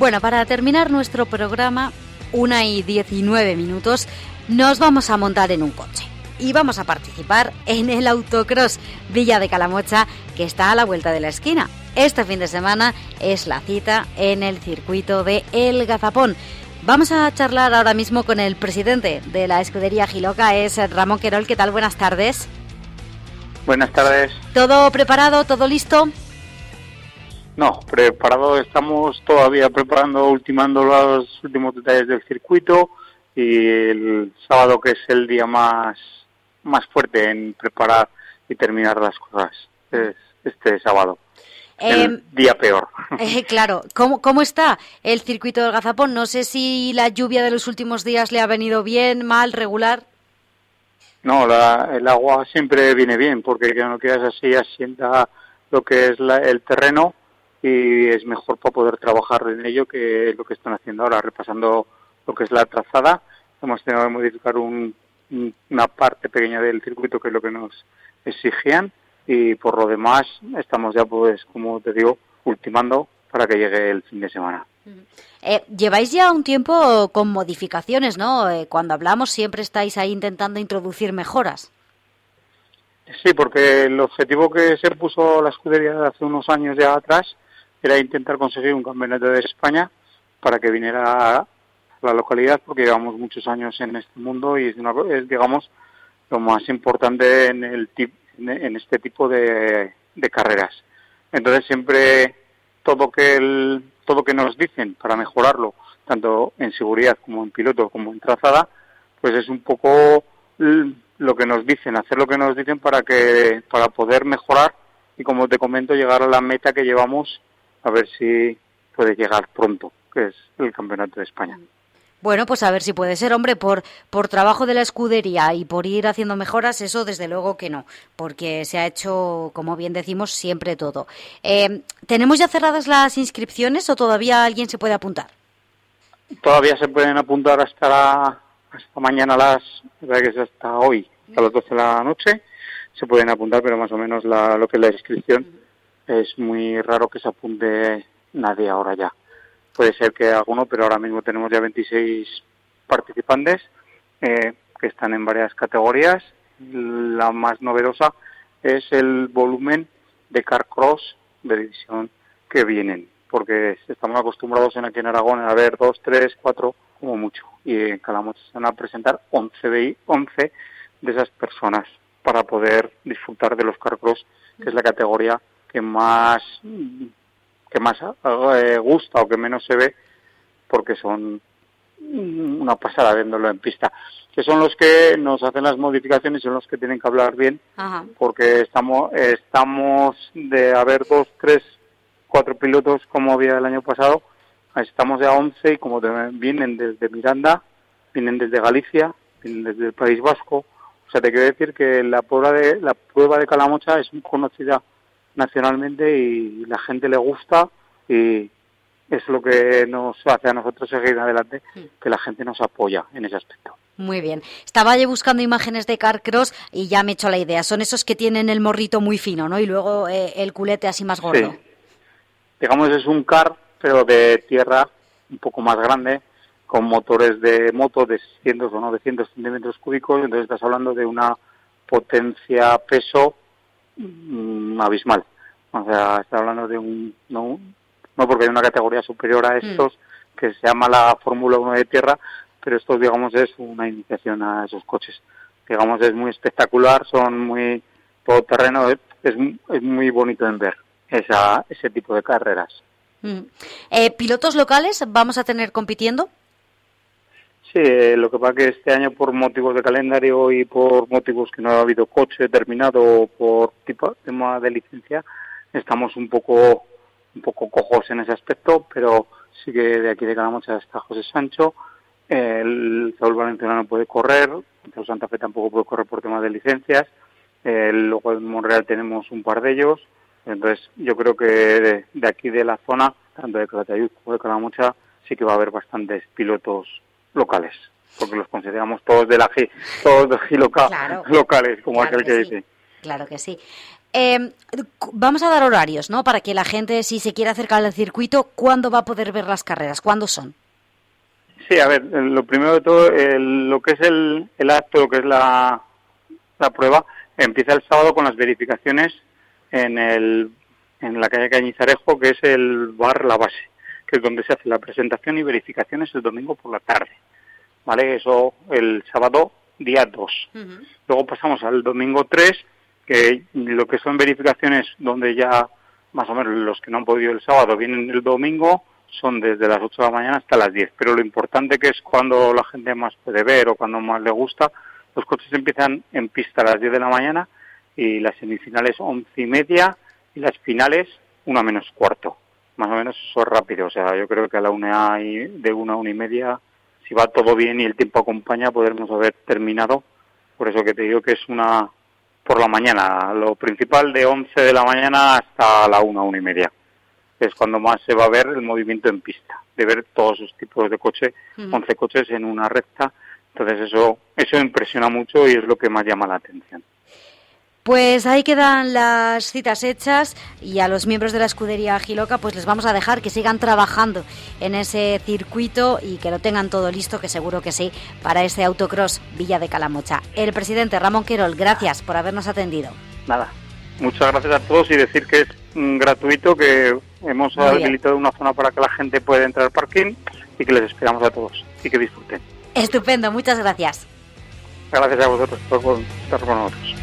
Bueno, para terminar nuestro programa, una y 19 minutos, nos vamos a montar en un coche y vamos a participar en el autocross Villa de Calamocha que está a la vuelta de la esquina. Este fin de semana es la cita en el circuito de El Gazapón. Vamos a charlar ahora mismo con el presidente de la escudería Giloca, es Ramón Querol. ¿Qué tal? Buenas tardes. Buenas tardes. ¿Todo preparado? ¿Todo listo? No, preparado estamos todavía preparando, ultimando los últimos detalles del circuito y el sábado que es el día más más fuerte en preparar y terminar las cosas es este sábado. el em, día peor. Eh, claro, ¿Cómo, ¿cómo está el circuito del Gazapón? No sé si la lluvia de los últimos días le ha venido bien, mal, regular. No, la, el agua siempre viene bien porque que no quedas así asienta lo que es el terreno y es mejor para poder trabajar en ello que lo que están haciendo ahora, repasando lo que es la trazada. Hemos tenido que modificar un, una parte pequeña del circuito que es lo que nos exigían y por lo demás estamos ya pues como te digo ultimando para que llegue el fin de semana. Eh, lleváis ya un tiempo con modificaciones, ¿no? Eh, cuando hablamos siempre estáis ahí intentando introducir mejoras. Sí, porque el objetivo que se puso la escudería hace unos años ya atrás era intentar conseguir un campeonato de España para que viniera la localidad porque llevamos muchos años en este mundo y es, una, es digamos, lo más importante en, el en este tipo de, carreras. Entonces siempre todo que el, todo que nos dicen para mejorarlo, tanto en seguridad como en piloto como en trazada, pues es un poco lo que nos dicen, hacer lo que nos dicen para que para poder mejorar y como te comento llegar a la meta que llevamos a ver si puede llegar pronto, que es el Campeonato de España. Bueno, pues a ver si puede ser, hombre, por, por trabajo de la escudería y por ir haciendo mejoras, eso desde luego que no, porque se ha hecho, como bien decimos, siempre todo. Eh, ¿Tenemos ya cerradas las inscripciones o todavía alguien se puede apuntar? Todavía se pueden apuntar hasta, hasta mañana las, que es hasta hoy, a las 12 de la noche, se pueden apuntar, pero más o menos la, lo que es la inscripción es muy raro que se apunte nadie ahora ya puede ser que alguno, pero ahora mismo tenemos ya 26 participantes eh, que están en varias categorías. La más novedosa es el volumen de car cross de división que vienen, porque estamos acostumbrados en aquí en Aragón a ver dos, tres, cuatro como mucho, y en Calamocha se van a presentar 11 de, 11 de esas personas para poder disfrutar de los car cross, que es la categoría que más que más eh, gusta o que menos se ve porque son una pasada viéndolo en pista. Que son los que nos hacen las modificaciones y son los que tienen que hablar bien porque estamos estamos de haber dos tres cuatro pilotos como había el año pasado estamos ya once y como vienen desde Miranda vienen desde Galicia vienen desde el País Vasco. O sea te quiero decir que la prueba de la prueba de Calamocha es muy conocida nacionalmente y la gente le gusta y es lo que nos hace a nosotros seguir adelante, que la gente nos apoya en ese aspecto. Muy bien. Estaba yo buscando imágenes de Carcross y ya me he hecho la idea. Son esos que tienen el morrito muy fino, ¿no? Y luego eh, el culete así más gordo. Sí. Digamos, es un car, pero de tierra un poco más grande, con motores de moto de 600 o 900 centímetros cúbicos. Entonces estás hablando de una potencia peso Mm, abismal. O sea, está hablando de un, no, no porque hay una categoría superior a mm. estos que se llama la Fórmula 1 de tierra, pero esto, digamos, es una iniciación a esos coches. Digamos, es muy espectacular, son muy todoterreno, es, es muy bonito en ver esa, ese tipo de carreras. Mm. Eh, ¿Pilotos locales vamos a tener compitiendo? Sí, eh, lo que pasa que este año por motivos de calendario y por motivos que no ha habido coche determinado o por tipo tema de licencia, estamos un poco un poco cojos en ese aspecto, pero sí que de aquí de Calamocha está José Sancho, el Saúl Valenciano no puede correr, el Santa Fe tampoco puede correr por temas de licencias, luego en Monreal tenemos un par de ellos, entonces yo creo que de, de aquí de la zona, tanto de Calatayud como de Calamocha, sí que va a haber bastantes pilotos locales, porque los consideramos todos de la G, todos de G locales, como aquel que, dice. Claro que sí. Eh, vamos a dar horarios, ¿no? Para que la gente, si se quiere acercar al circuito, ¿cuándo va a poder ver las carreras? ¿Cuándo son? Sí, a ver, lo primero de todo, lo que es el, el acto, lo que es la, la prueba, empieza el sábado con las verificaciones en, el, en la calle Cañizarejo, que es el bar La Base, que es donde se hace la presentación y verificaciones el domingo por la tarde. ¿Vale? Eso el sábado día 2. Luego pasamos al domingo 3, que lo que son verificaciones donde ya más o menos los que no han podido el sábado vienen el domingo, son desde las 8 de la mañana hasta las 10. Pero lo importante que es cuando la gente más puede ver o cuando más le gusta, los coches empiezan en pista a las 10 de la mañana y las semifinales 11 y media y las finales una menos cuarto. Más o menos son rápido, o sea, yo creo que a la una y de una a una y media, si va todo bien y el tiempo acompaña, podremos haber terminado. Por eso que te digo que es una por la mañana, lo principal de 11 de la mañana hasta la una, una y media es cuando más se va a ver el movimiento en pista, de ver todos esos tipos de coches, 11 coches en una recta. Entonces eso, eso impresiona mucho y es lo que más llama la atención. Pues ahí quedan las citas hechas y a los miembros de la escudería Giloca pues les vamos a dejar que sigan trabajando en ese circuito y que lo tengan todo listo, que seguro que sí, para ese autocross Villa de Calamocha. El presidente Ramón Querol, gracias por habernos atendido. Nada, muchas gracias a todos y decir que es mm, gratuito, que hemos habilitado una zona para que la gente pueda entrar al parking y que les esperamos a todos y que disfruten. Estupendo, muchas gracias. Gracias a vosotros por estar con nosotros.